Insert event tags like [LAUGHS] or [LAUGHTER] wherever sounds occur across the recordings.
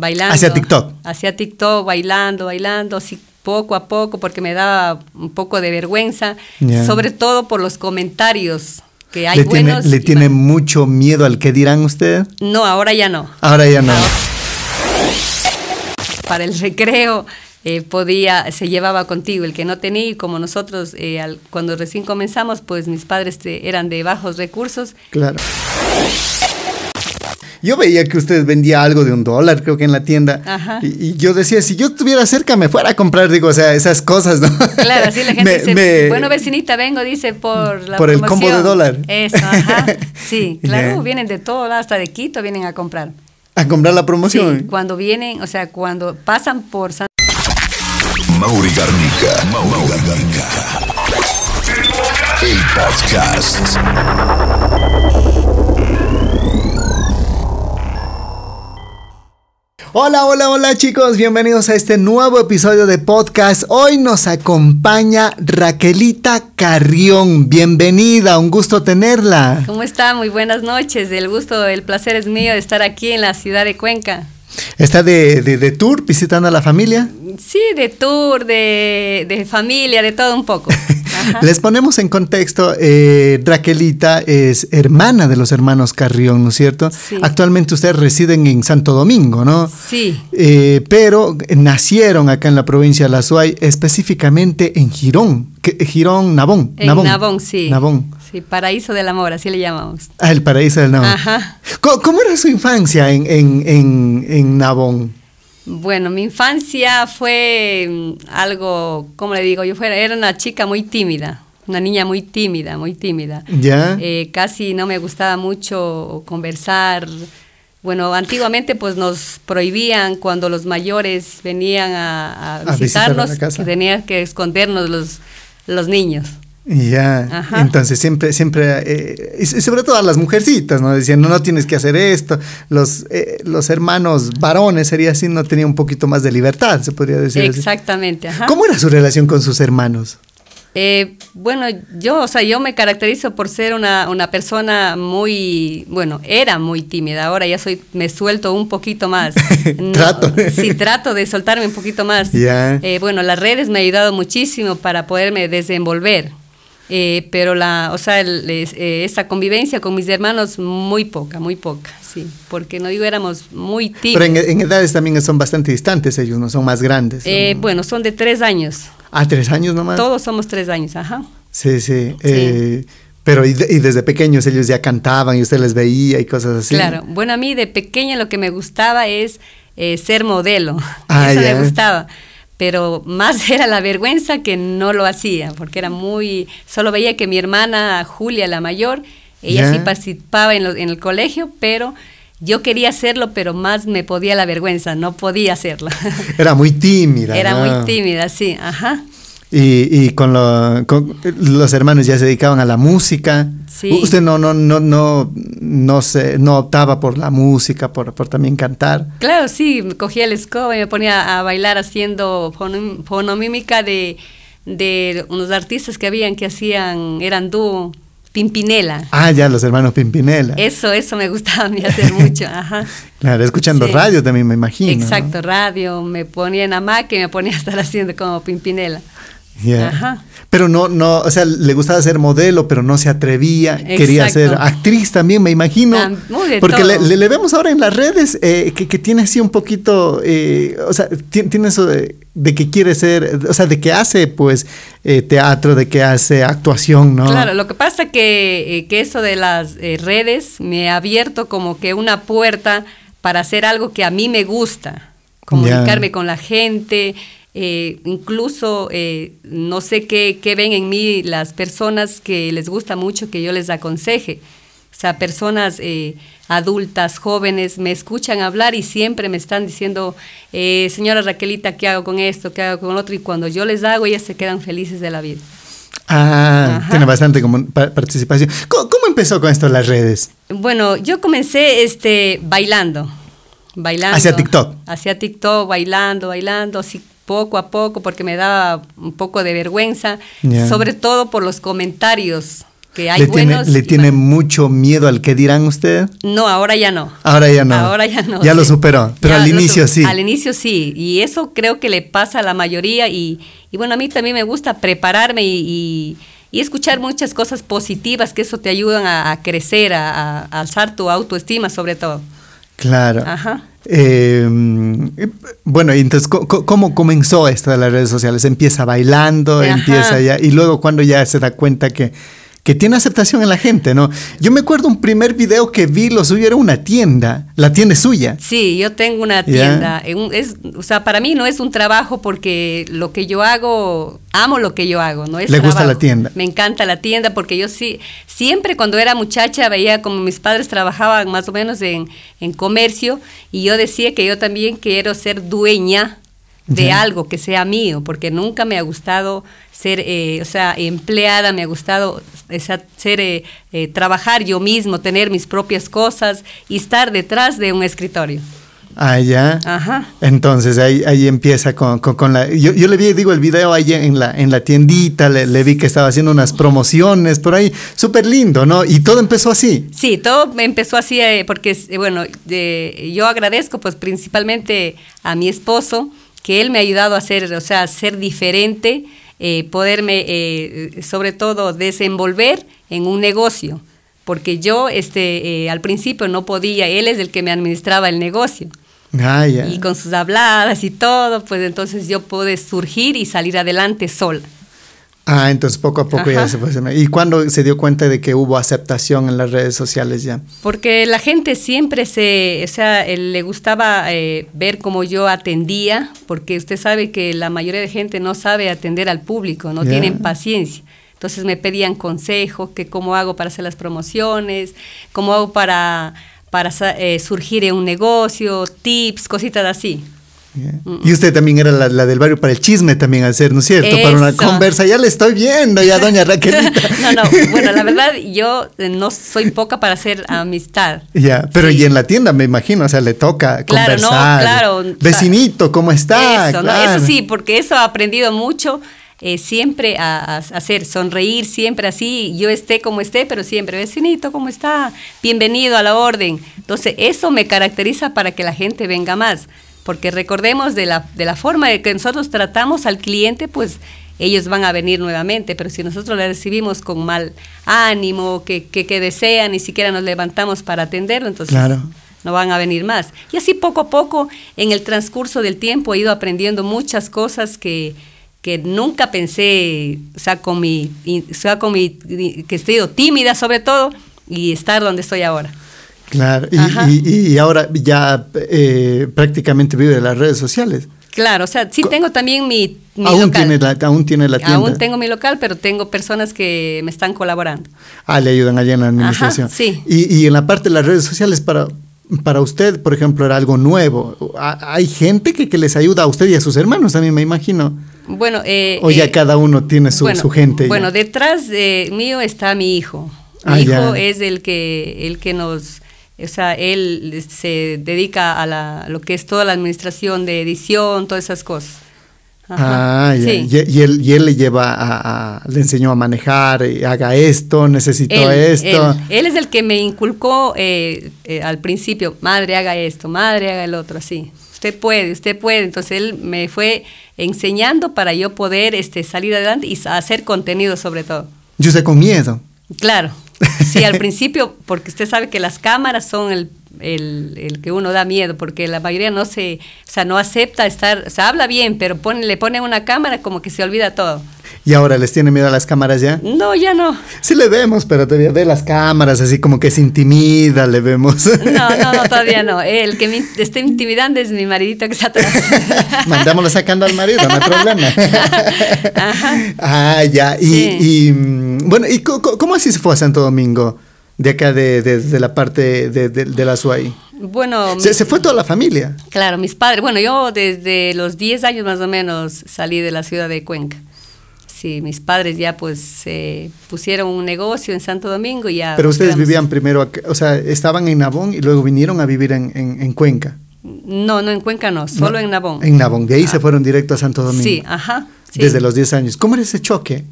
bailando. Hacia TikTok. Hacia TikTok, bailando, bailando, así poco a poco, porque me daba un poco de vergüenza, sobre todo por los comentarios que hay ¿Le tiene, buenos. ¿le y tiene mucho miedo al que dirán usted? No, ahora ya no. Ahora ya no. Ahora- Para el recreo eh, podía, se llevaba contigo el que no tenía y como nosotros eh, al- cuando recién comenzamos, pues mis padres eran de bajos recursos. Claro. Yo veía que usted vendía algo de un dólar, creo que en la tienda. Ajá. Y, y yo decía, si yo estuviera cerca, me fuera a comprar, digo, o sea, esas cosas, ¿no? Claro, así la [LAUGHS] gente Me- dice, me- bueno vecinita, vengo, dice, por la Por el combo promoción". de dólar. Eso, ajá. [LAUGHS] Sí, claro, vienen de todo, lado, hasta de Quito vienen a comprar. A comprar la promoción. Sí, cuando vienen, o sea, cuando pasan por San Mauri Garnica. Mauri Garnica. El podcast. Hola, hola, hola chicos, bienvenidos a este nuevo episodio de podcast. Hoy nos acompaña Raquelita Carrión. Bienvenida, un gusto tenerla. ¿Cómo está? Muy buenas noches. El gusto, el placer es mío de estar aquí en la ciudad de Cuenca. ¿Está de, de, de tour visitando a la familia? Sí, de tour, de, de familia, de todo un poco. [LAUGHS] Ajá. Les ponemos en contexto, eh, Raquelita es hermana de los hermanos Carrión, ¿no es cierto? Sí. Actualmente ustedes residen en Santo Domingo, ¿no? Sí, Eh, pero nacieron acá en la provincia de La Suay, específicamente en Girón, que, Girón, Nabón. en Nabón, sí. Nabón. Sí, paraíso del amor, así le llamamos. Ah, el paraíso del Nabón. Ajá. ¿Cómo, cómo era su infancia en, en, en, en Nabón? Bueno, mi infancia fue mm, algo, ¿cómo le digo? Yo fuera, era una chica muy tímida, una niña muy tímida, muy tímida. ¿Ya? Eh, casi no me gustaba mucho conversar. Bueno, antiguamente pues nos prohibían cuando los mayores venían a, a A visitar a visitarnos que tenían que escondernos los, los niños. Ya, Ajá. entonces siempre, siempre, eh, y sobre todo a las mujercitas, ¿no? Decían, no, no tienes que hacer esto. Los, eh, los hermanos varones, sería así, no tenían un poquito más de libertad, se podría decir. así. Exactamente. Ajá. ¿Cómo era su relación con sus hermanos? Eh, bueno, yo, o sea, yo me caracterizo por ser una, una persona muy, bueno, era muy tímida, ahora ya soy, me suelto un poquito más. [LAUGHS] Trato. Sí, trato de soltarme un poquito más. Ya. Eh, bueno, las redes me han ayudado muchísimo para poderme desenvolver. Eh, pero la, o sea, el- es- eh, esa convivencia con mis hermanos muy poca, muy poca, sí, porque no digo éramos muy Pero tímidos. en, en edades también son bastante distantes ellos, ¿no? Son más grandes. son- Eh, bueno, son de tres años, ah, tres años nomás. todos somos tres años, ajá. Sí, sí. eh, pero y, de- y desde pequeños ellos ya cantaban y usted les veía y cosas así. Claro, bueno, a mí de pequeña lo que me gustaba es eh, ser modelo, [LAUGHS] Ah, eso ya. me gustaba, pero más [LAUGHS] era la vergüenza que no lo hacía, porque era muy, solo veía que mi hermana Julia, la mayor, ella sí participaba en, lo- en el colegio, pero yo quería hacerlo, pero más me podía la vergüenza, no podía hacerlo. Era muy tímida. [LAUGHS] era ¿no? muy tímida, sí, ajá. Y, y con, lo- con los hermanos ya se dedicaban a la música. Sí. Usted no, no, no, no, no se, no optaba por la música, por, por también cantar. Claro, sí, cogía el escoba y me ponía a bailar haciendo fono- fonomímica de, de unos artistas que habían que hacían, eran dúo, Pimpinela. Ah, ya, los hermanos Pimpinela. Eso, eso me gustaba a mí hacer mucho, ajá. [LAUGHS] Claro, escuchando Sí. radio también me imagino. ¿no? Exacto, radio, me ponía en hamaca y me ponía a estar haciendo como Pimpinela. Ajá. Pero no, no, o sea, le gustaba ser modelo, pero no se atrevía. Quería ser actriz también, me imagino. Ah, muy de Porque le, le- le vemos ahora en las redes eh, que, que tiene así un poquito, eh, o sea, ti- tiene eso de, de que quiere ser, o sea, de que hace pues eh, teatro, de que hace actuación, ¿no? Claro, lo que pasa que, eh, que eso de las eh, redes me ha abierto como que una puerta para hacer algo que a mí me gusta, comunicarme con la gente, eh, incluso eh, no sé qué, qué ven en mí las personas que les gusta mucho que yo les aconseje. O sea, personas eh, adultas, jóvenes, me escuchan hablar y siempre me están diciendo, eh, señora Raquelita, ¿qué hago con esto? ¿Qué hago con lo otro? Y cuando yo les hago, ellas se quedan felices de la vida. Ah, Ajá. tiene bastante como pa- participación. ¿Cómo, cómo empezó con esto las redes? Bueno, yo comencé este bailando, bailando. Hacia TikTok. Hacia TikTok, bailando, bailando, así poco a poco, porque me daba un poco de vergüenza, sobre todo por los comentarios que hay ¿Le tiene, buenos ¿Le y tiene mucho miedo al que dirán usted? No, ahora ya no. Ahora ya no. Ahora ya no. Ya lo superó, pero Ya al inicio sí. Al inicio sí, y eso creo que le pasa a la mayoría y, y bueno, a mí también me gusta prepararme y, y- y escuchar muchas cosas positivas que eso te ayudan a, a crecer, a, a alzar tu autoestima sobre todo. Claro. Ajá. Eh, bueno, entonces, ¿cómo comenzó esto de las redes sociales? Empieza bailando, Ajá. empieza ya, y luego cuando ya se da cuenta que, que tiene aceptación en la gente, ¿no? Yo me acuerdo un primer video que vi, lo suyo era una tienda, la tienda es suya. Sí, yo tengo una tienda. es, o sea, para mí no es un trabajo porque lo que yo hago, amo lo que yo hago, no es Le gusta la tienda. Me encanta la tienda porque yo sí, siempre cuando era muchacha veía como mis padres trabajaban más o menos en, en comercio y yo decía que yo también quiero ser dueña de algo que sea mío, porque nunca me ha gustado ser, eh, o sea, empleada, me ha gustado esa- ser, eh, eh, trabajar yo mismo, tener mis propias cosas y estar detrás de un escritorio. Ah, ya. Ajá. Entonces ahí, ahí empieza con, con- con la... Yo, yo le vi, digo, el video ahí en la, en la tiendita, le, le vi que estaba haciendo unas promociones por ahí, súper lindo, ¿no? Y todo empezó así. Sí, todo me empezó así eh, porque, bueno, yo agradezco pues principalmente a mi esposo, que él me ha ayudado a ser, o sea, a ser diferente, eh, poderme eh, sobre todo desenvolver en un negocio, porque yo este, eh, al principio no podía, él es el que me administraba el negocio. Ah. Y con sus habladas y todo, pues entonces yo pude surgir y salir adelante sola. Ah, entonces poco a poco ya se fue. ¿Y cuándo se dio cuenta de que hubo aceptación en las redes sociales ya? Porque la gente siempre se, o sea, le gustaba eh, ver cómo yo atendía, porque usted sabe que la mayoría de gente no sabe atender al público, no tienen paciencia. Entonces me pedían consejos, que cómo hago para hacer las promociones, cómo hago para, para eh, surgir en un negocio, tips, cositas así. Y usted también era la, la del barrio para el chisme también hacer, ¿no es cierto? Para una conversa, ya le estoy viendo ya, doña Raquelita. [LAUGHS] no, no, bueno, la [LAUGHS] verdad yo eh, no soy poca para hacer [LAUGHS] amistad. Ya, pero Sí. y en la tienda me imagino, o sea, le toca Claro, no, conversar. claro. Vecinito, ¿cómo está? Eso, ¿no? Eso sí, porque eso he aprendido mucho. eh, siempre a, a hacer, sonreír, siempre así, yo esté como esté, pero siempre, vecinito, ¿cómo está? Bienvenido a la orden. Entonces, eso me caracteriza para que la gente venga más, porque recordemos de la, de la forma de que nosotros tratamos al cliente, pues ellos van a venir nuevamente, pero si nosotros le recibimos con mal ánimo, que, que, que desean, ni siquiera nos levantamos para atenderlo, entonces Claro. no van a venir más. Y así poco a poco, en el transcurso del tiempo, he ido aprendiendo muchas cosas que, que nunca pensé, o sea, con mi, o sea, con mi, que he sido tímida sobre todo, y estar donde estoy ahora. Claro, y, y- y ahora ya eh, prácticamente vive de las redes sociales. Claro, o sea, sí tengo también mi, mi Aún local. tiene, la, aún tiene la tienda. Aún tengo mi local, pero tengo personas que me están colaborando. Ah, le ayudan allá en la administración. Ajá, sí. Y, y en la parte de las redes sociales, para, para usted, por ejemplo, era algo nuevo. ¿Ha- ¿Hay gente que, que les ayuda a usted y a sus hermanos también, me imagino? Bueno, eh, O ya eh, cada uno tiene su, bueno, su gente. ya? Bueno, detrás de mío está mi hijo. Mi Ah, hijo ya. es el que, el que nos, o sea, él se dedica a, la, a lo que es toda la administración de edición, todas esas cosas. Ajá, Ah, ya. sí. Y, y él, y él le lleva a, a- le enseñó a manejar, eh, haga esto, necesito Él, esto. él- él es el que me inculcó eh, eh, al principio, madre haga esto, madre haga el otro, así. Usted puede, usted puede. Entonces él me fue enseñando para yo poder este, salir adelante y hacer contenido sobre todo. Yo sé con miedo. Claro, sí, al principio, porque usted sabe que las cámaras son el, el, el que uno da miedo, porque la mayoría no se, o sea, no acepta estar, o sea, habla bien, pero pone, le ponen una cámara como que se olvida todo. Y ahora les tiene miedo a las cámaras ya. No, ya no. Sí le vemos, pero todavía ve las cámaras así como que se intimida, le vemos. No, no, no, [LAUGHS] todavía no. El que me está intimidando es mi maridito que está atrás. [LAUGHS] Mandámoslo sacando al marido, no hay problema. [LAUGHS] Ajá. Ah, ya. Y, Sí. y, mm, bueno, ¿y cómo así se fue a Santo Domingo? De acá, de, de- de la parte de, de- la SUAI. Bueno, Se, mi- se fue toda la familia. claro, mis padres, bueno, yo desde los 10 años más o menos salí de la ciudad de Cuenca. Sí, mis padres ya pues eh, pusieron un negocio en Santo Domingo y ya. Pero ustedes vivían primero, acá, o sea, estaban en Nabón y luego vinieron a vivir en, en- en Cuenca. No, no en Cuenca no, solo No, en Nabón. En Nabón, de ahí se fueron directo a Santo Domingo. Sí, ajá. sí. Desde los 10 años. ¿Cómo era ese choque?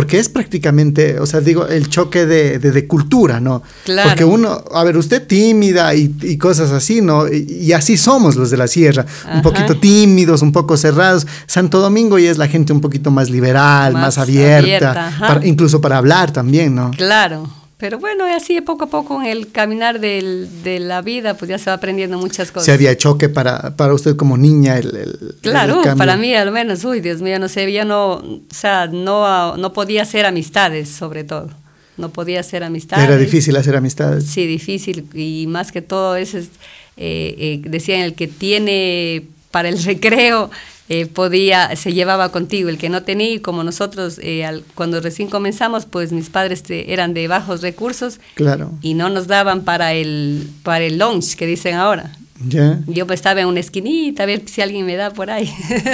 Porque es prácticamente, o sea, digo, el choque de, de, cultura, ¿no? Claro. Porque uno, a ver, usted tímida y, y cosas así, ¿no? Y, así somos los de la sierra, un poquito tímidos, un poco cerrados. Santo Domingo ya es la gente un poquito más liberal, más, abierta, incluso para hablar también, ¿no? Claro. Pero bueno, así poco a poco en el caminar del, de la vida, pues ya se va aprendiendo muchas cosas. ¿Se había choque para, para usted como niña? El, claro, para mí al menos, uy, Dios mío, no sé, yo no, o sea, no, no podía hacer amistades, sobre todo. No podía hacer amistades. Era difícil hacer amistades. Sí, difícil. Y más que todo, ese es, eh, eh, decían, el que tiene para el [LAUGHS] recreo eh, podía, se llevaba contigo, el que no tenía, como nosotros eh, cuando recién comenzamos, pues mis padres eran de bajos recursos claro. y no nos daban para el, para el lunch que dicen ahora. ya Yo pues estaba en una esquinita a ver si alguien me da por ahí.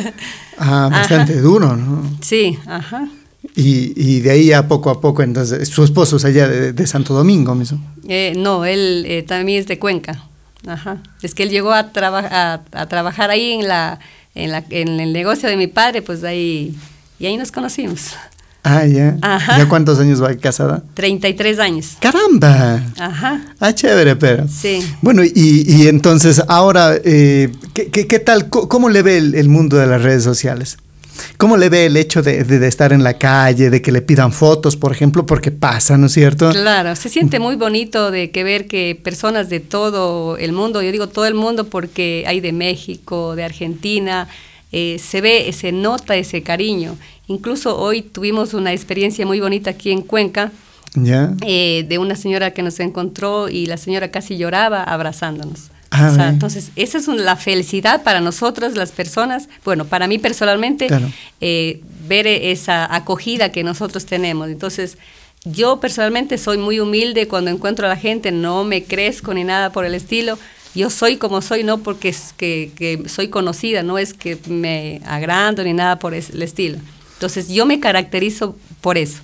[LAUGHS] ah, bastante duro, ¿no? Sí, ajá. Y, y, de ahí a poco a poco, entonces, ¿su esposo es allá de, Santo Domingo mismo? Eh, no, él también es de Cuenca. Ajá. Es que él llegó a, a, a trabajar ahí en la en, la, en el negocio de mi padre, pues ahí, y ahí nos conocimos. Ah, ya. ¿Ya cuántos años va casada? 33 años. ¡Caramba! Ajá. Ah, chévere, pero. Sí. Bueno, y, y entonces ahora, eh, ¿qué, qué, tal? ¿Cómo le ve el, mundo de las redes sociales? ¿Cómo le ve el hecho de, de, estar en la calle, de que le pidan fotos, por ejemplo, porque pasa, ¿no es cierto? Claro, se siente muy bonito de que ver que personas de todo el mundo, yo digo todo el mundo porque hay de México, de Argentina, eh, se ve, se nota ese cariño. Incluso hoy tuvimos una experiencia muy bonita aquí en Cuenca, eh, de una señora que nos encontró y la señora casi lloraba abrazándonos. Ah, entonces, esa es la felicidad para nosotros, las personas, bueno, para mí personalmente, eh, ver esa acogida que nosotros tenemos. Entonces, yo personalmente soy muy humilde cuando encuentro a la gente, no me crezco ni nada por el estilo. Yo soy como soy, no porque es que, soy conocida, no es que me agrando ni nada por el estilo. Entonces, yo me caracterizo por eso.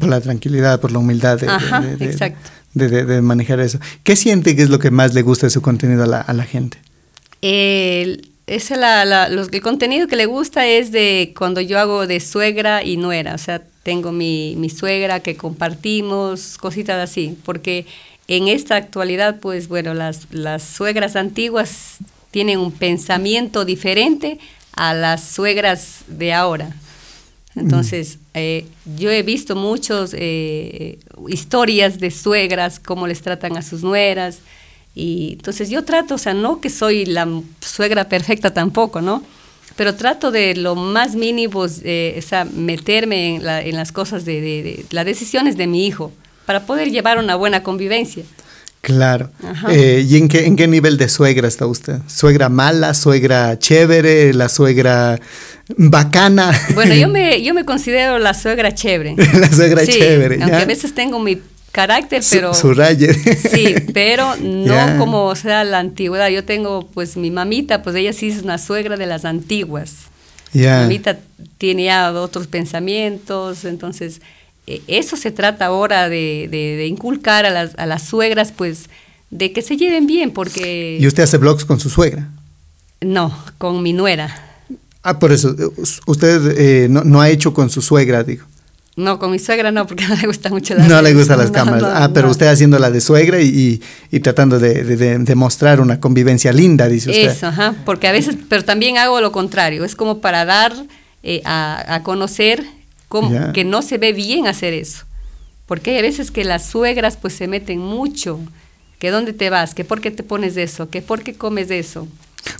Por la tranquilidad, por la humildad. Ajá, exacto de, manejar eso. ¿Qué siente que es lo que más le gusta de su contenido a la, gente? El, el contenido que le gusta es de cuando yo hago de suegra y nuera, o sea, tengo mi, mi suegra que compartimos, cositas así, porque en esta actualidad, pues bueno, las, las suegras antiguas tienen un pensamiento diferente a las suegras de ahora. Entonces, eh, yo he visto muchas eh, historias de suegras, cómo les tratan a sus nueras. Y entonces yo trato, o sea, no que soy la suegra perfecta tampoco, ¿no? Pero trato de lo más mínimo, eh, o sea, meterme en, las cosas de, de, las decisiones de mi hijo para poder llevar una buena convivencia. Claro. Eh, ¿Y en qué, en qué nivel de suegra está usted? ¿Suegra mala, suegra chévere, la suegra bacana? Bueno, yo [LAUGHS] me, yo me considero la suegra chévere. [LAUGHS] la suegra chévere. Aunque a veces tengo mi carácter, pero... Su, [LAUGHS] sí, pero no como sea la antigüedad. Yo tengo, pues, mi mamita, pues ella sí es una suegra de las antiguas. Mi mamita tiene ya otros pensamientos, entonces eso se trata ahora de, inculcar a las, a las, suegras, pues, de que se lleven bien, porque... ¿Y usted hace blogs con su suegra? No, con mi nuera. Ah, por eso, usted eh, no, ha hecho con su suegra, digo. No, con mi suegra no, porque [LAUGHS] no le gusta mucho la No le gustan las [LAUGHS] cámaras. ah, pero usted haciendo la de suegra y, y, tratando de, de, mostrar una convivencia linda, dice usted. Eso, ajá, porque a veces, pero también hago lo contrario, es como para dar eh, a, a, conocer como que no se ve bien hacer eso. Porque hay veces que las suegras pues se meten mucho, que dónde te vas, que por qué te pones eso, que por qué comes eso.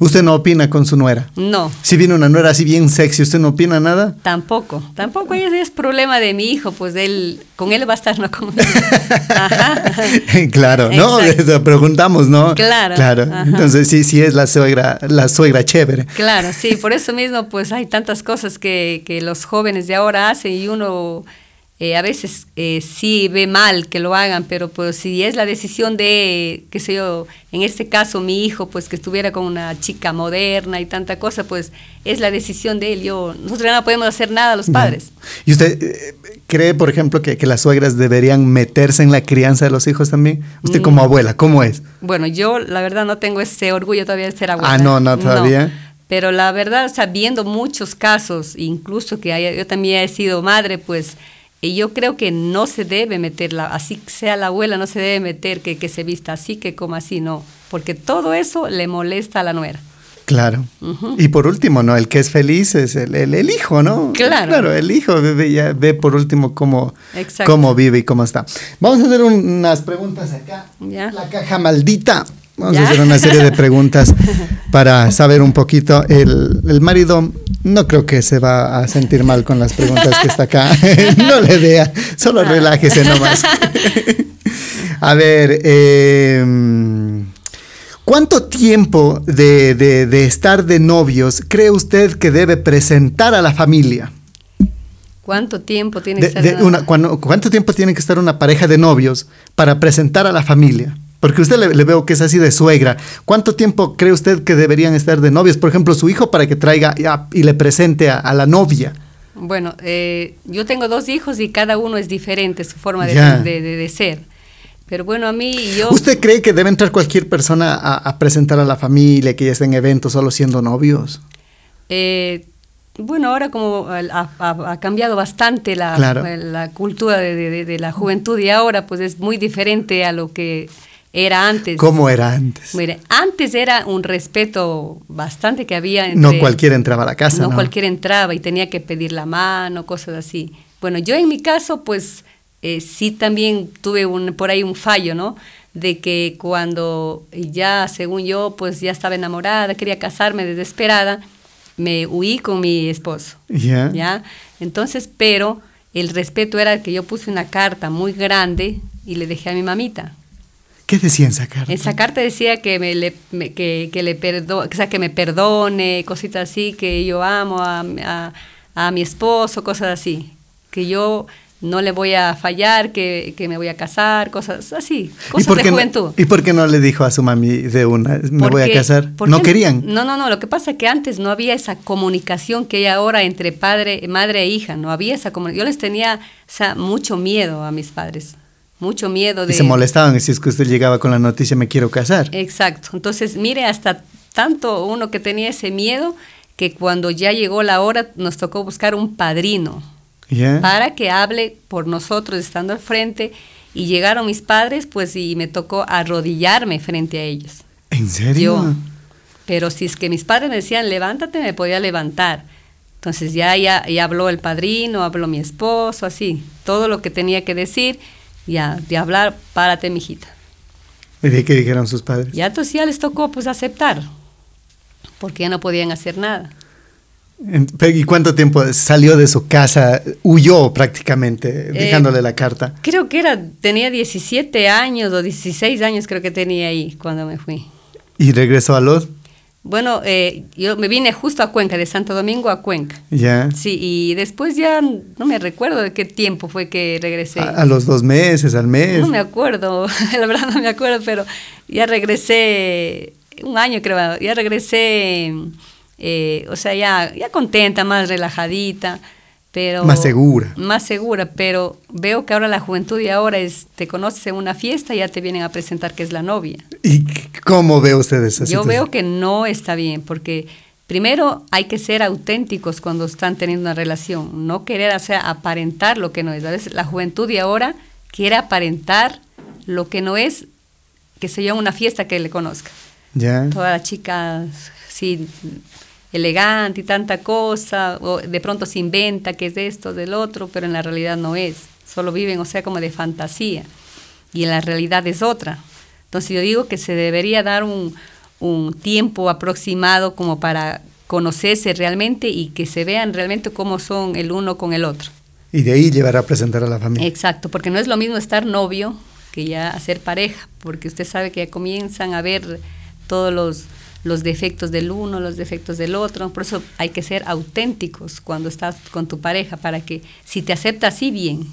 ¿Usted no opina con su nuera? No. Si viene una nuera así bien sexy, ¿usted no opina nada? Tampoco, tampoco. Ese es problema de mi hijo, pues él, con él va a estar no conmigo. [LAUGHS] claro, ¿no? [LAUGHS] Preguntamos, ¿no? Claro. Claro. Entonces sí, sí es la suegra, la suegra chévere. Claro, sí, por eso mismo pues hay tantas cosas que, que los jóvenes de ahora hacen y uno eh, a veces eh, sí ve mal que lo hagan, pero pues si es la decisión de, qué sé yo, en este caso mi hijo, pues que estuviera con una chica moderna y tanta cosa, pues es la decisión de él. Yo, nosotros no podemos hacer nada los padres. ¿Y usted eh, cree, por ejemplo, que, las suegras deberían meterse en la crianza de los hijos también? Usted como mm. abuela, ¿cómo es? Bueno, yo la verdad no tengo ese orgullo todavía de ser abuela. Ah, no, no, todavía. Pero la verdad, sabiendo muchos casos, incluso que yo también he sido madre, pues Y yo creo que no se debe meterla, así sea la abuela, no se debe meter que, que se vista así, que como así, no. Porque todo eso le molesta a la nuera. Claro. Y por último, ¿no? El que es feliz es el, el, hijo, ¿no? Claro. Claro, el hijo ve, ya, ve por último cómo, cómo vive y cómo está. Vamos a hacer unas preguntas acá. ¿Ya? La caja maldita. Vamos a hacer una serie de preguntas [LAUGHS] para saber un poquito. El, el, marido no creo que se va a sentir mal con las preguntas que está acá. [LAUGHS] [LAUGHS] no le vea, solo relájese nomás. a ver, eh, ¿cuánto tiempo de, de, estar de novios cree usted que debe presentar a la familia? ¿Cuánto tiempo tiene que estar una, ¿Cuánto tiempo tiene que estar una pareja de novios para presentar a la familia? Porque usted le, veo que es así de suegra. ¿Cuánto tiempo cree usted que deberían estar de novios? Por ejemplo, su hijo para que traiga y le presente a, la novia. Bueno, eh, yo tengo dos hijos y cada uno es diferente su forma de, ser. Pero bueno, a mí yo... ¿Usted cree que debe entrar cualquier persona a, presentar a la familia, que ya esté en eventos solo siendo novios? Eh, bueno, ahora como ha, cambiado bastante la, la cultura de, la juventud y ahora pues es muy diferente a lo que era antes. ¿Cómo era antes? Mire, antes era un respeto bastante que había. Entre, no cualquiera entraba a la casa. No, cualquiera entraba y tenía que pedir la mano, cosas así. Bueno, yo en mi caso, pues eh, sí también tuve un, por ahí un fallo, ¿no? De que cuando ya, según yo, pues ya estaba enamorada, quería casarme desesperada, me huí con mi esposo. Ya. ¿Ya? Entonces, pero el respeto era que yo puse una carta muy grande y le dejé a mi mamita. ¿Qué decía en esa carta? Esa carta decía que me, le, que, que, le perdo, o sea, que me perdone, cositas así, que yo amo a, a, mi esposo, cosas así. Que yo no le voy a fallar, que, que, me voy a casar, cosas así, cosas de juventud. ¿Y por qué no le dijo a su mami de una, me voy a casar? ¿No querían? No, no, no, lo que pasa es que antes no había esa comunicación que hay ahora entre padre, madre e hija, no había esa comunicación. Yo les tenía o sea, mucho miedo a mis padres mucho miedo de... Y se molestaban si es que usted llegaba con la noticia me quiero casar. Exacto. Entonces, mire, hasta tanto uno que tenía ese miedo que cuando ya llegó la hora nos tocó buscar un padrino para que hable por nosotros estando al frente y llegaron mis padres pues y me tocó arrodillarme frente a ellos. ¿En serio? pero si es que mis padres me decían levántate me podía levantar. Entonces ya, ya, ya habló el padrino, habló mi esposo, así, todo lo que tenía que decir ya, de hablar, párate, mijita. ¿Y de qué dijeron sus padres? Ya entonces ya les tocó pues aceptar, porque ya no podían hacer nada. ¿Y cuánto tiempo salió de su casa? Huyó prácticamente, eh, dejándole la carta. Creo que era, tenía 17 años o 16 años creo que tenía ahí cuando me fui. ¿Y regresó a Lod? Bueno, eh, yo me vine justo a Cuenca, de Santo Domingo a Cuenca. Ya. Sí, y después ya no me recuerdo de qué tiempo fue que regresé. A, los dos meses, al mes. No me acuerdo, [LAUGHS] la verdad no me acuerdo, pero ya regresé, un año creo, ya regresé, eh, o sea, ya, ya contenta, más relajadita más segura. Más segura, pero veo que ahora la juventud y ahora es, te conoces en una fiesta y ya te vienen a presentar que es la novia. ¿Y cómo ve usted esa Yo veo que no está bien, porque primero hay que ser auténticos cuando están teniendo una relación, no querer hacer aparentar lo que no es. A veces la juventud y ahora quiere aparentar lo que no es, que se llama una fiesta que le conozca. Ya. Todas las chicas, sí, elegante y tanta cosa, o de pronto se inventa que es esto, del otro, pero en la realidad no es. Solo viven, o sea, como de fantasía. Y en la realidad es otra. Entonces yo digo que se debería dar un, un tiempo aproximado como para conocerse realmente y que se vean realmente cómo son el uno con el otro. Y de ahí llevar a presentar a la familia. Exacto, porque no es lo mismo estar novio que ya hacer pareja, porque usted sabe que ya comienzan a ver todos los los defectos del uno, los defectos del otro. Por eso hay que ser auténticos cuando estás con tu pareja, para que si te acepta así, bien.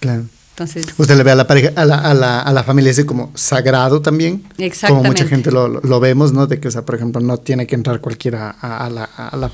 Claro. Entonces, Usted le ve a la pareja, a la, a la, a la familia así como sagrado también. Exactamente. Como mucha gente lo, lo, vemos, ¿no? De que, o sea, por ejemplo, no tiene que entrar cualquiera a, la, a la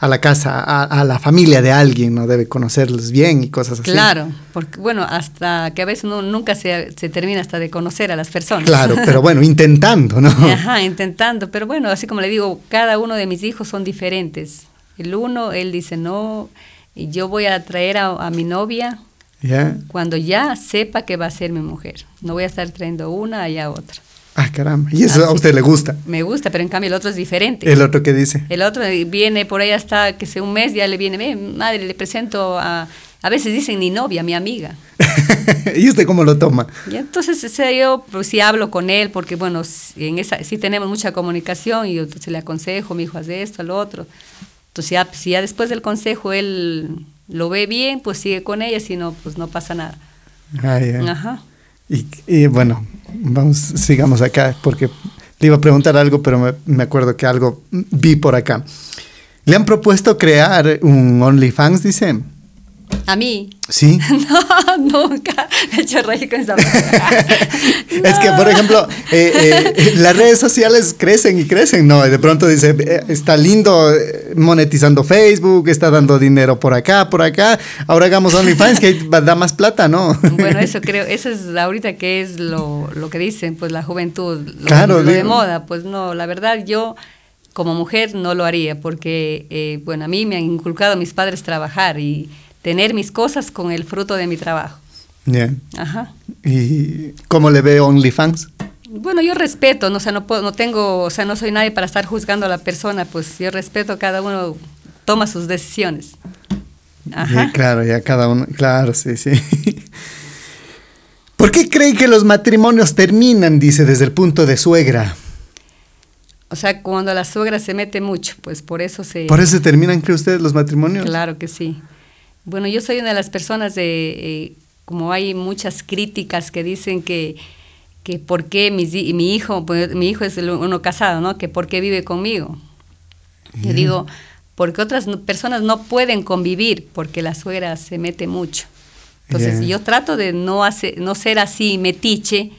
a la casa, a, la familia de alguien, ¿no? Debe conocerlos bien y cosas así. Claro, porque bueno, hasta que a veces uno nunca se, se, termina hasta de conocer a las personas. Claro, pero bueno, intentando, ¿no? [LAUGHS] Ajá, intentando, pero bueno, así como le digo, cada uno de mis hijos son diferentes. El uno, él dice, no, yo voy a traer a, mi novia Ya. Cuando ya sepa que va a ser mi mujer. No voy a estar trayendo una allá otra. Ah, caramba. Y eso a usted le gusta. Me gusta, pero en cambio el otro es diferente. El otro que dice. El otro viene por ahí hasta que sea un mes, ya le viene, "Ve, madre, le presento a, a veces dicen ni novia, mi amiga. [LAUGHS] ¿Y usted cómo lo toma? Y entonces o sea, yo pues, sí hablo con él, porque bueno, en esa, sí tenemos mucha comunicación y yo entonces le aconsejo, mi hijo, haz esto, al otro. Entonces ya, si ya después del consejo él lo ve bien, pues sigue con ella, si no, pues no pasa nada. Ah. Ajá. Y, y bueno, vamos, sigamos acá, porque le iba a preguntar algo, pero me, me acuerdo que algo vi por acá. Le han propuesto crear un OnlyFans, dice. A mí, Sí. [LAUGHS] no, nunca me he hecho reír con esa palabra. [LAUGHS] Es que, por ejemplo, eh, eh, las redes sociales crecen y crecen, ¿no? De pronto dice, eh, está lindo monetizando Facebook, está dando dinero por acá, por acá. Ahora hagamos OnlyFans, que da más plata, ¿no? Bueno, eso creo, eso es ahorita que es lo, lo que dicen, pues la juventud, lo, Claro, lo de moda, pues no, la verdad yo como mujer no lo haría porque, bueno, a mí me han inculcado mis padres trabajar y tener mis cosas con el fruto de mi trabajo. Ya. Ajá. ¿Y cómo le ve OnlyFans? Bueno, yo respeto, no, o sea, no, puedo, no tengo, o sea, no soy nadie para estar juzgando a la persona, pues yo respeto, cada uno toma sus decisiones. Ajá. Ya, claro, ya cada uno, claro, sí, sí. [LAUGHS] ¿Por qué cree que los matrimonios terminan, dice, desde el punto de suegra? O sea, cuando la suegra se mete mucho, pues por eso se... ¿Por eso terminan, cree usted, los matrimonios? Claro que sí. Bueno, yo soy una de las personas de, eh, como hay muchas críticas que dicen que, que por qué hi- mi hijo, pues, mi hijo es el uno casado, ¿no? Que por qué vive conmigo. Yo digo, porque otras no- personas no pueden convivir porque la suegra se mete mucho. Entonces, yo trato de no, hacer, no ser así metiche,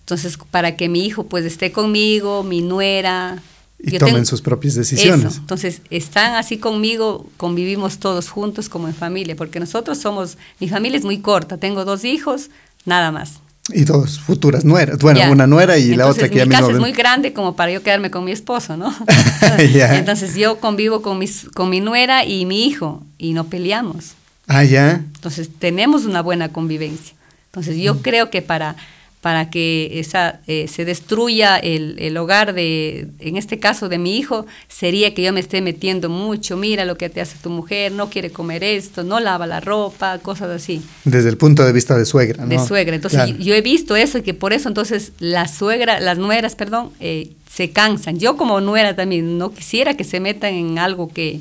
entonces para que mi hijo pues esté conmigo, mi nuera. Y Yo tomen tengo- sus propias decisiones. eso. Entonces, están así conmigo, convivimos todos juntos como en familia, porque nosotros somos, mi familia es muy corta, tengo dos hijos, nada más. Y dos futuras nueras. Bueno, Ya. una nuera y la Entonces, otra que ya Mi casa es muy grande como para yo quedarme con mi esposo, ¿no? [LAUGHS] Ya. Entonces, yo convivo con, mis, con mi nuera y mi hijo y no peleamos. Ah, ya. Entonces, tenemos una buena convivencia. Entonces, yo Mm. creo que para, para que esa, eh, se destruya el, el hogar de, en este caso de mi hijo, sería que yo me esté metiendo mucho, mira lo que te hace tu mujer, no quiere comer esto, no lava la ropa, cosas así, Desde el punto de vista de suegra, ¿no? de suegra. Entonces, Claro. yo he visto eso y que por eso entonces la suegra, las nueras, perdón, eh, se cansan. Yo como nuera también no quisiera que se metan en algo que,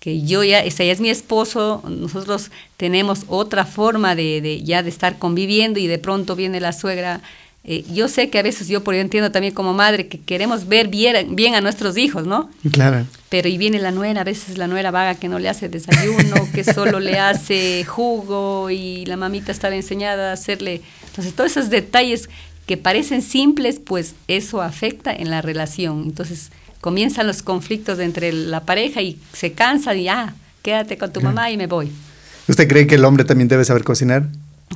que yo ya, ese ya es mi esposo, nosotros tenemos otra forma de, de ya de estar conviviendo y de pronto viene la suegra. Eh, yo sé que a veces yo, por yo entiendo también como madre que queremos ver bien, bien a nuestros hijos, ¿no? Claro. Pero y viene la nuera, a veces la nuera vaga que no le hace desayuno, que solo le hace jugo y la mamita estaba enseñada a hacerle. Entonces, todos esos detalles que parecen simples, pues eso afecta en la relación. Entonces, comienzan los conflictos entre la pareja y se cansa y ya, quédate con tu mamá y me voy. ¿Usted cree que el hombre también debe saber cocinar?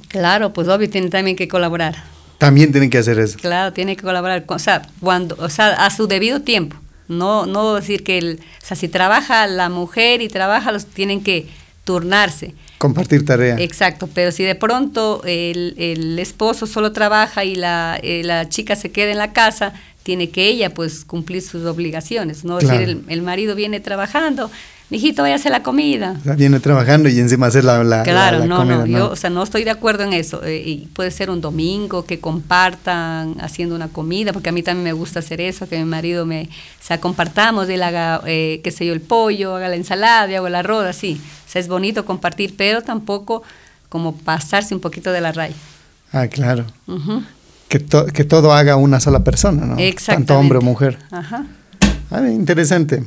Claro, pues obvio tiene también que colaborar. También tienen que hacer eso. Claro, tiene que colaborar, con- o sea, cuando, o sea, a su debido tiempo. No, no decir que, el, o sea, si trabaja la mujer y trabaja, los tienen que turnarse. Compartir tarea. Exacto, pero si de pronto el, el esposo solo trabaja y la, eh, la chica se queda en la casa, tiene que ella pues cumplir sus obligaciones, no Claro. decir el, el marido viene trabajando, mijito vaya a hacer la comida. Viene trabajando y encima hacer la, la, Claro, la- la no, comida, no, yo, o sea, no estoy de acuerdo en eso. eh, y puede ser un domingo que compartan haciendo una comida, porque a mí también me gusta hacer eso, que mi marido me, o sea, compartamos, él haga, eh, qué sé yo, el pollo, haga la ensalada, yo hago el arroz, así. O sea, es bonito compartir, pero tampoco como pasarse un poquito de la raya. Ah, claro. Que, to- que todo haga una sola persona, ¿no? Exactamente. Tanto hombre o mujer. Ajá. Ah, interesante.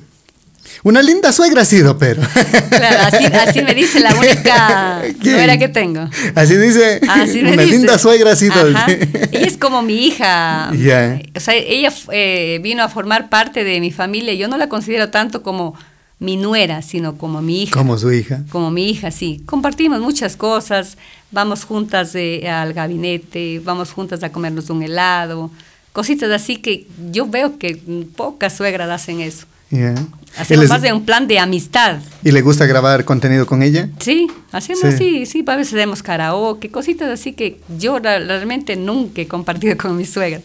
Una linda suegra ha sido, pero. Claro, así, así me dice la única [LAUGHS] nuera que tengo. Así dice. Así me una dice. linda suegra ha sido. Ajá. Ella es como mi hija. Ya. O sea, ella eh, vino a formar parte de mi familia. Yo no la considero tanto como mi nuera, sino como mi hija. Como su hija. Como mi hija, sí. Compartimos muchas cosas. Vamos juntas eh, al gabinete, vamos juntas a comernos un helado. Cositas así que yo veo que pocas suegras hacen eso. Hacemos más de un plan de amistad. ¿Y le gusta grabar contenido con ella? Sí, hacemos sí. sí, a veces hacemos karaoke, cositas así que yo realmente nunca he compartido [LAUGHS] con mi suegra.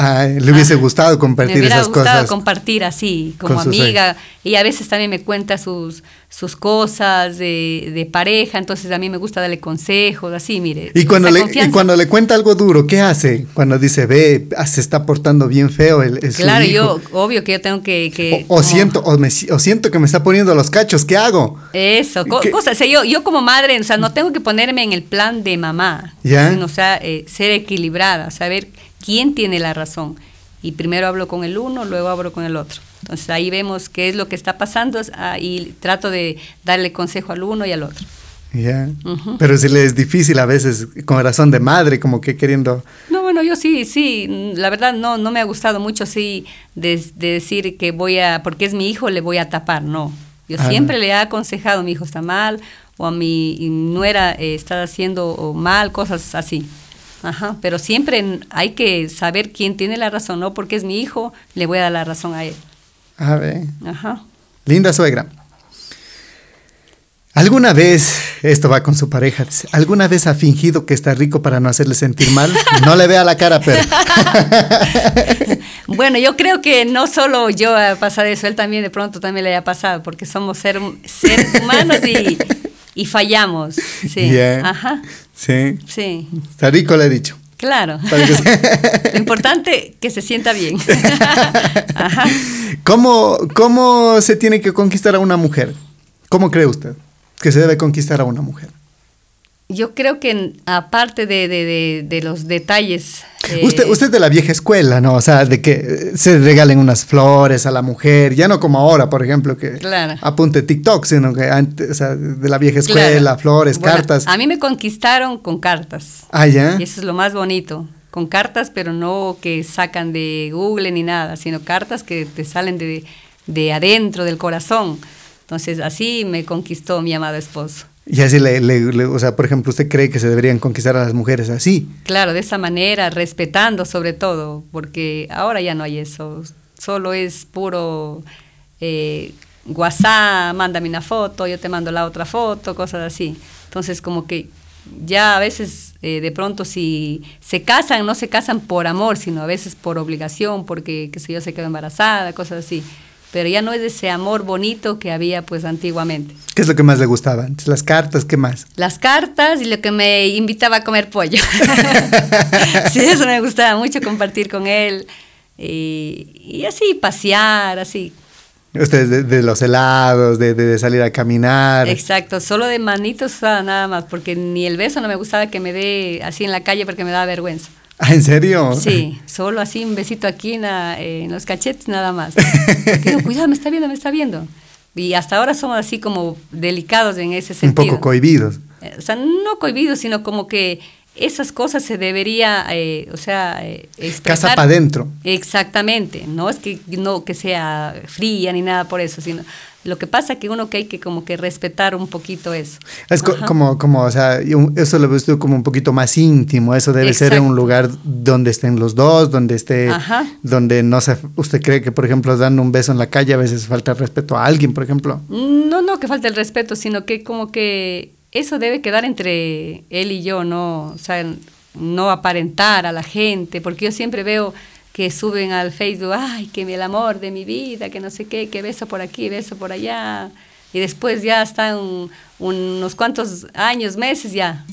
Ah, le hubiese gustado compartir esas cosas. Me hubiera gustado compartir así, como amiga. Y a veces también me cuenta sus, sus cosas de, de, pareja, entonces a mí me gusta darle consejos, así, mire. Y cuando, le, y cuando le cuenta algo duro, ¿qué hace? Cuando dice, ve, ah, se está portando bien feo el, Claro, yo, obvio que yo tengo que... o, siento, o, me, o, siento que me está poniendo los cachos, ¿qué hago? Eso, cosas. yo, yo como madre, o sea, no tengo que ponerme en el plan de mamá. ¿Ya? o sea, eh, ser equilibrada, saber quién tiene la razón. Y primero hablo con el uno, luego hablo con el otro. Entonces ahí vemos qué es lo que está pasando ah, y trato de darle consejo al uno y al otro. Ya. Pero si le es difícil a veces, con razón de madre, como que queriendo... No, bueno, yo sí, sí, la verdad no, no me ha gustado mucho así de, decir que voy a, porque es mi hijo, le voy a tapar, no. Yo ah. siempre le he aconsejado, mi hijo está mal, o a mi nuera eh, está haciendo mal, cosas así. Ajá, pero siempre hay que saber quién tiene la razón, no porque es mi hijo, le voy a dar la razón a él. A ver. Ajá. Linda suegra. ¿Alguna vez, esto va con su pareja, ¿alguna vez ha fingido que está rico para no hacerle sentir mal? [LAUGHS] No le vea la cara, pero... [LAUGHS] bueno, yo creo que no solo yo he pasado eso, él también de pronto también le haya pasado, porque somos seres humanos y, y fallamos. Sí. [LAUGHS] Ajá. Sí. Sí. Está rico, le he dicho. Claro. [LAUGHS] Lo importante que se sienta bien. [LAUGHS] Ajá. ¿Cómo, ¿Cómo se tiene que conquistar a una mujer? ¿Cómo cree usted que se debe conquistar a una mujer? Yo creo que aparte de, de, de, los detalles... Eh, usted, usted es de la vieja escuela, ¿no? O sea, de que se regalen unas flores a la mujer, ya no como ahora, por ejemplo, que apunte TikTok, sino que antes, o sea, de la vieja escuela, flores, cartas. A mí me conquistaron con cartas. Ah, ya. Y eso es lo más bonito. Con cartas, pero no que sacan de Google ni nada, sino cartas que te salen de, de adentro, del corazón. Entonces, así me conquistó mi amado esposo. Y así le, o sea, por ejemplo, ¿usted cree que se deberían conquistar a las mujeres así? Claro, de esa manera, respetando sobre todo, porque ahora ya no hay eso, solo es puro eh, WhatsApp, mándame una foto, yo te mando la otra foto, cosas así. Entonces, como que ya a veces, eh, de pronto, si se casan, no se casan por amor, sino a veces por obligación, porque, qué sé yo, se quedó embarazada, cosas así pero ya no es ese amor bonito que había pues antiguamente. ¿Qué es lo que más le gustaba antes? Las cartas, ¿qué más? Las cartas y lo que me invitaba a comer pollo. [LAUGHS] sí, eso me gustaba mucho compartir con él y, así pasear, así. Ustedes de, los helados, de, de, salir a caminar. Exacto, solo de manitos nada más, porque ni el beso no me gustaba que me dé así en la calle porque me daba vergüenza. [LAUGHS] ¿Ah, ¿En serio? Sí, solo así un besito aquí en, los cachetes nada más. [LAUGHS] Digo, cuidado, me está viendo, me está viendo. Y hasta ahora somos así como delicados en ese sentido. Un poco cohibidos. Eh, o sea, no cohibidos, sino como que esas cosas se debería, eh, o sea, eh, Casa para adentro. Exactamente, no es que no que sea fría ni nada por eso, sino lo que pasa que uno que hay que como que respetar un poquito eso. Es como, como, o sea, eso lo veo como un poquito más íntimo, eso debe ser en un lugar donde estén los dos, donde esté, donde no se, usted cree que, por ejemplo, dando un beso en la calle a veces falta el respeto a alguien, por ejemplo. No, no que falta el respeto, sino que como que eso debe quedar entre él y yo, no, o sea, no aparentar a la gente, porque yo siempre veo que suben al Facebook, ay, que el amor de mi vida, que no sé qué, que beso por aquí, beso por allá. Y después ya están unos cuantos años, meses ya.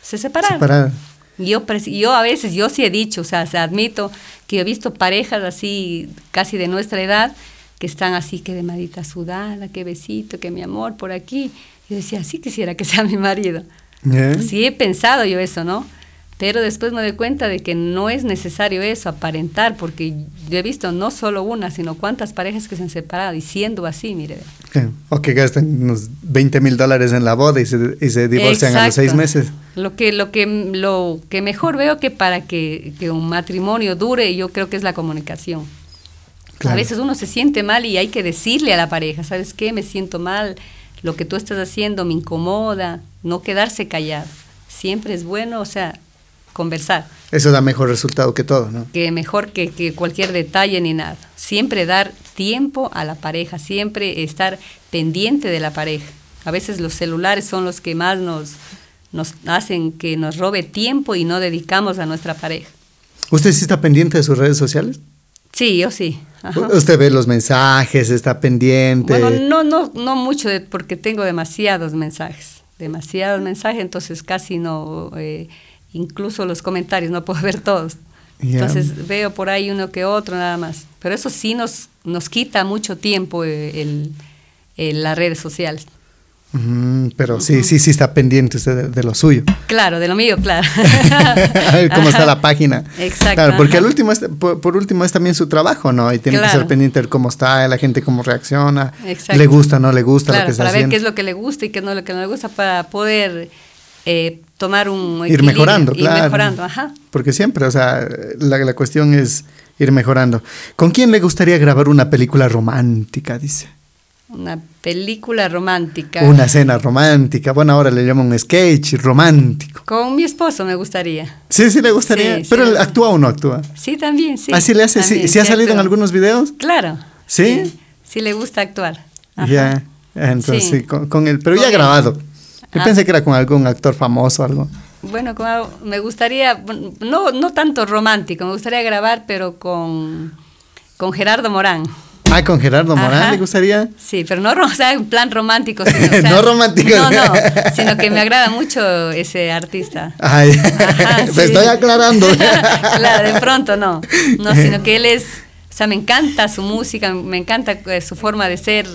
Se separaron. separaron. Yo, yo a veces, yo sí he dicho, o sea, se admito que he visto parejas así, casi de nuestra edad, que están así, que de madita sudada, que besito, que mi amor por aquí. Yo decía, sí quisiera que sea mi marido. Sí he pensado yo eso, ¿no? Pero después me doy cuenta de que no es necesario eso, aparentar, porque yo he visto no solo una, sino cuántas parejas que se han separado diciendo así, mire. O que gastan unos 20 mil dólares en la boda y se, y se divorcian a los seis meses. Lo que, lo, que, lo que mejor veo que para que, que un matrimonio dure, yo creo que es la comunicación. A veces uno se siente mal y hay que decirle a la pareja, ¿sabes qué? Me siento mal, lo que tú estás haciendo me incomoda, no quedarse callado. Siempre es bueno, o sea, conversar. Eso da mejor resultado que todo, ¿no? Que mejor que, que cualquier detalle ni nada. Siempre dar tiempo a la pareja, siempre estar pendiente de la pareja. A veces los celulares son los que más nos, nos hacen que nos robe tiempo y no dedicamos a nuestra pareja. ¿Usted sí está pendiente de sus redes sociales? Sí, yo sí. Usted ve los mensajes, está pendiente. Bueno, no, no, no mucho porque tengo demasiados mensajes, demasiados mensajes, entonces casi no, eh, incluso los comentarios no puedo [LAUGHS] ver todos. Entonces veo por ahí uno que otro nada más. Pero eso sí nos, nos quita mucho tiempo eh, el, el, las redes sociales pero sí, sí, sí está pendiente usted de, lo suyo. Claro, de lo mío, claro. [LAUGHS] a ver cómo está la página. Exacto. Claro, porque al último es, por, último es también su trabajo, ¿no? Y tiene que ser pendiente de cómo está, la gente cómo reacciona, Exacto. le gusta, no le gusta lo que está para ver qué es lo que le gusta y qué no lo que no le gusta para poder eh, tomar un ir mejorando, ir mejorando, ajá. Porque siempre, o sea, la, la cuestión es ir mejorando. ¿Con quién le gustaría grabar una película romántica, dice? Una película romántica. Una cena romántica. Bueno, ahora le llaman un sketch romántico. Con mi esposo me gustaría. Sí, sí le gustaría. Pero él actúa o no actúa. Sí, también, sí. ¿Así le hace? ¿Sí, ha salido en algunos videos? Claro. ¿Sí? Sí, le gusta actuar. Ya, entonces sí, con, él. Pero ya grabado. Yo ah. pensé que era con algún actor famoso o algo. Bueno, me gustaría, no, no tanto romántico, me gustaría grabar, pero con, con Gerardo Morán. Ah, con Gerardo Morán le gustaría. Sí, pero no [LAUGHS] o sea, en plan romántico. Sino, [LAUGHS] no romántico. No, no, sino que me agrada mucho ese artista. Ay, [LAUGHS] me estoy aclarando. claro, de pronto no. No, sino que él es, o sea, me encanta su música, me encanta eh, su forma de ser.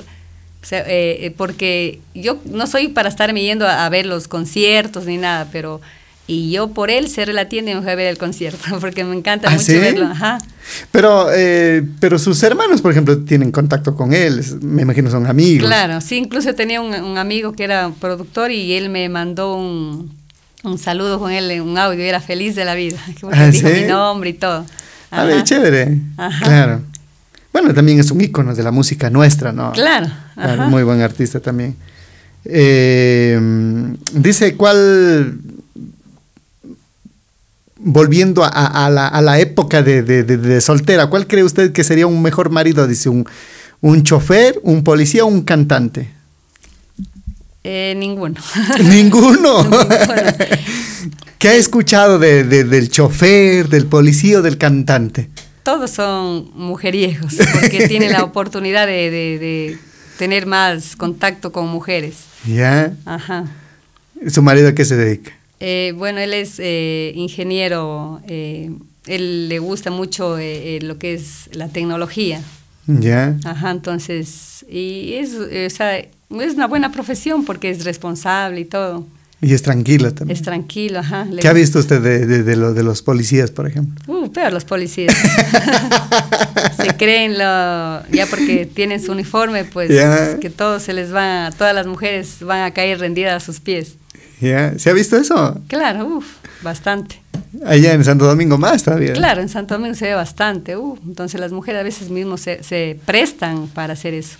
O sea, eh, porque yo no soy para estarme yendo a ver los conciertos ni nada, pero y yo por él cerré la tienda y me fui a ver el concierto, [LAUGHS] porque me encanta ¿Ah, mucho verlo. Ajá. Pero, eh, pero sus hermanos, por ejemplo, tienen contacto con él, me imagino son amigos. Claro, sí, incluso tenía un, amigo que era productor y él me mandó un, un saludo con él, un audio, y era feliz de la vida, [LAUGHS] porque ¿Ah, dijo mi nombre y todo. A ver, chévere. Claro. Bueno, también es un ícono de la música nuestra, ¿no? Claro. muy buen artista también. Eh, dice, ¿cuál volviendo a, la, época de, soltera, ¿cuál cree usted que sería un mejor marido? Dice, un, un chofer, un policía o un cantante. Eh, ninguno. [LAUGHS] [LAUGHS] ¿Ninguno? ¿Qué ha escuchado del chofer, del policía o del cantante? Todos son mujeriegos, porque [LAUGHS] tienen la oportunidad de, tener más contacto con mujeres. ¿Ya? Ajá. ¿Su marido a qué se dedica? Eh, bueno, él es eh, ingeniero, eh, él le gusta mucho lo que es la tecnología. Ya. Ajá, entonces, y es, o sea, es una buena profesión porque es responsable y todo. Y es tranquila también. Es tranquilo, ajá. ¿Qué ha visto usted de, de, de, lo, de los policías, por ejemplo? Uh, peor los policías. [LAUGHS] se creen lo, ya porque tienen su uniforme, pues que todos se les va, todas las mujeres van a caer rendidas a sus pies. ¿Se ha visto eso? Claro, uff, bastante. Allá en Santo Domingo más todavía. Claro, en Santo Domingo se ve bastante. Uh, entonces las mujeres a veces mismo se, se prestan para hacer eso.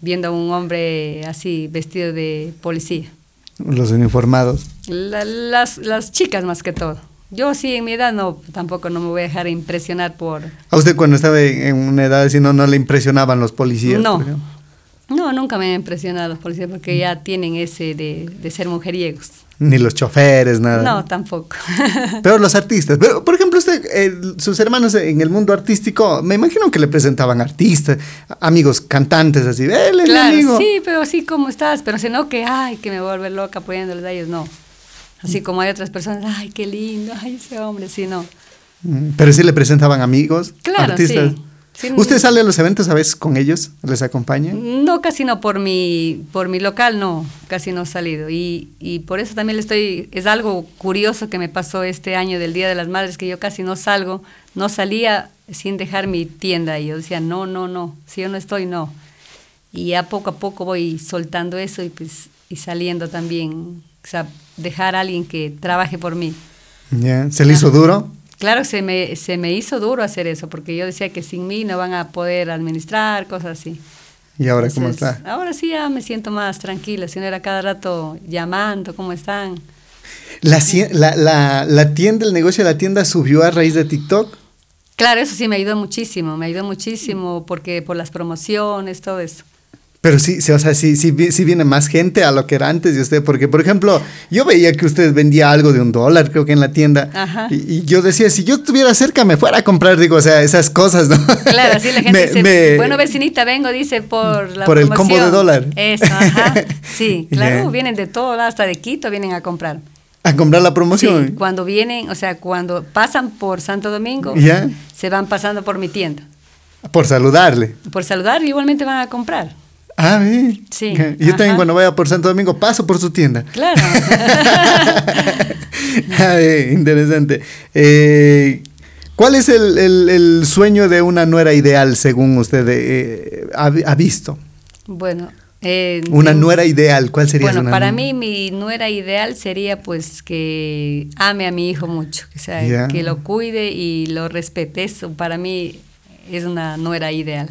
Viendo a un hombre así vestido de policía. Los uniformados. las, las chicas más que todo. Yo sí, en mi edad no, tampoco no me voy a dejar impresionar por... ¿A usted cuando estaba en una edad así no, no le impresionaban los policías? No, no, nunca me han impresionado los policías porque ya tienen ese de, de ser mujeriegos. Ni los choferes, nada. No, tampoco. [LAUGHS] Pero los artistas. Pero, por ejemplo, usted, eh, sus hermanos en el mundo artístico, me imagino que le presentaban artistas, amigos cantantes, así. claro, sí, pero así como estás. Pero si no que, ay, que me vuelve loca apoyándoles a ellos, no. Así como hay otras personas, ay, qué lindo, ay, ese hombre, sí, no. Mm, pero sí le presentaban amigos, claro, artistas. Sí. ¿Usted sale a los eventos a veces con ellos? ¿Les acompaña? No, casi no, por mi, por mi local no, casi no he salido. Y, y por eso también le estoy, es algo curioso que me pasó este año del Día de las Madres, que yo casi no salgo, no salía sin dejar mi tienda. Y yo decía, no, no, no, si yo no estoy, no. Y ya poco a poco voy soltando eso y, pues, y saliendo también, o sea, dejar a alguien que trabaje por mí. Ya, ¿Se le hizo duro? Claro, se me, se me hizo duro hacer eso, porque yo decía que sin mí no van a poder administrar, cosas así. ¿Y ahora cómo está? Ahora sí ya me siento más tranquila, si no era cada rato llamando, ¿cómo están? La, la, la, tienda, el negocio de la tienda subió a raíz de TikTok. Claro, eso sí me ayudó muchísimo, me ayudó muchísimo porque por las promociones, todo eso. Pero sí, sí, o sea, sí, sí, sí, viene más gente a lo que era antes de usted, porque, por ejemplo, yo veía que usted vendía algo de un dólar, creo que en la tienda, y, yo decía, si yo estuviera cerca, me fuera a comprar, digo, o sea, esas cosas, ¿no? Claro, así la gente [LAUGHS] dice, bueno, vecinita, vengo, dice, por la Por el combo de dólar. Eso, ajá, [LAUGHS] sí, claro, vienen de todo, hasta de Quito vienen a comprar. A comprar la promoción. Sí, cuando vienen, o sea, cuando pasan por Santo Domingo, se van pasando por mi tienda. Por saludarle. Por saludar, igualmente van a comprar. Ah, Sí. Yo también cuando vaya por Santo Domingo paso por su tienda. Claro. [LAUGHS] ah, interesante. Eh, ¿Cuál es el, sueño de una nuera ideal según usted eh, ha, visto? Bueno. Eh, una nuera ideal, ¿cuál sería? Bueno, para mí mi nuera ideal sería pues que ame a mi hijo mucho, que, sea, que lo cuide y lo respete. Eso para mí es una nuera ideal.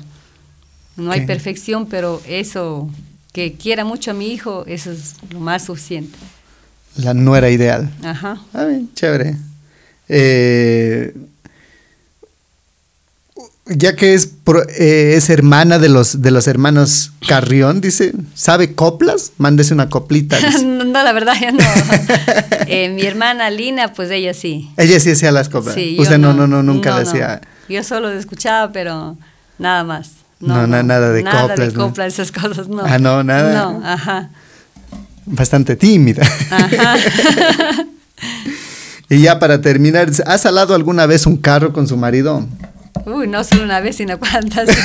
No hay perfección, pero eso, que quiera mucho a mi hijo, eso es lo más suficiente. La nuera ideal. Ajá. Ah, bien, chévere. Eh, ya que es, eh, es hermana de los, de los hermanos Carrión, dice, ¿sabe coplas? Mándese una coplita. [LAUGHS] no, la verdad ya no. [LAUGHS] Eh, mi hermana Lina, pues ella sí. Ella sí hacía las coplas. Sí, Usted no, no, no, nunca la hacía. Yo solo escuchaba, pero nada más. No, nada de nada de coplas, esas cosas, no. Ah, no, nada. No, ajá. Bastante tímida. Ajá. [LAUGHS] y ya para terminar, ¿ha salado alguna vez un carro con su marido? Uy, no solo una vez, sino cuántas. [LAUGHS]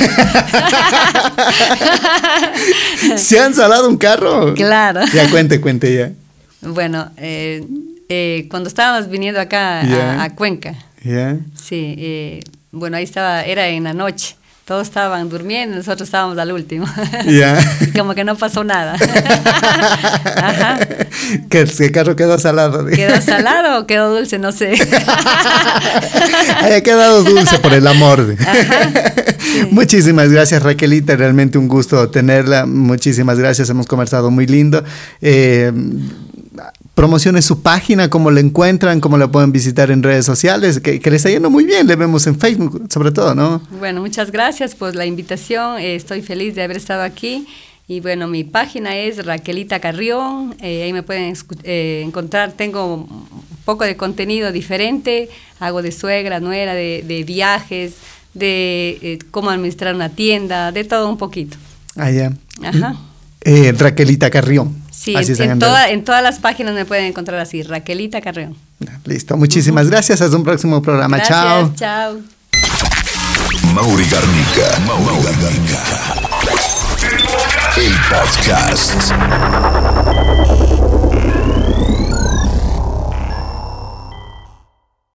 ¿Se han salado un carro? Claro. Ya cuente, cuente ya. Bueno, eh, eh, cuando estábamos viniendo acá a, Cuenca. Sí, eh, bueno, ahí estaba, era en la noche todos estaban durmiendo, nosotros estábamos al último. Ya. [LAUGHS] Como que no pasó nada. [LAUGHS] Ajá. ¿Que el carro quedó salado? ¿Quedó [LAUGHS] salado o quedó dulce? No sé. Haya quedado dulce por el amor. Muchísimas gracias Raquelita, realmente un gusto tenerla. Muchísimas gracias, hemos conversado muy lindo. Eh, promocione su página, cómo la encuentran, cómo la pueden visitar en redes sociales, que, que, les está yendo muy bien, le vemos en Facebook sobre todo, ¿no? Bueno, muchas gracias por la invitación, eh, estoy feliz de haber estado aquí. Y bueno, mi página es Raquelita Carrión, eh, ahí me pueden eh, encontrar, tengo un poco de contenido diferente, hago de suegra, nuera, de, de viajes, de cómo administrar una tienda, de todo un poquito. Ah, ya. Ajá. Raquelita Carrión. Sí, en, todas las páginas me pueden encontrar así, Raquelita Carreón. Listo, muchísimas gracias. Hasta un próximo programa. Gracias, chao. Chao. Mauri Garnica. Mauri Garnica. El podcast.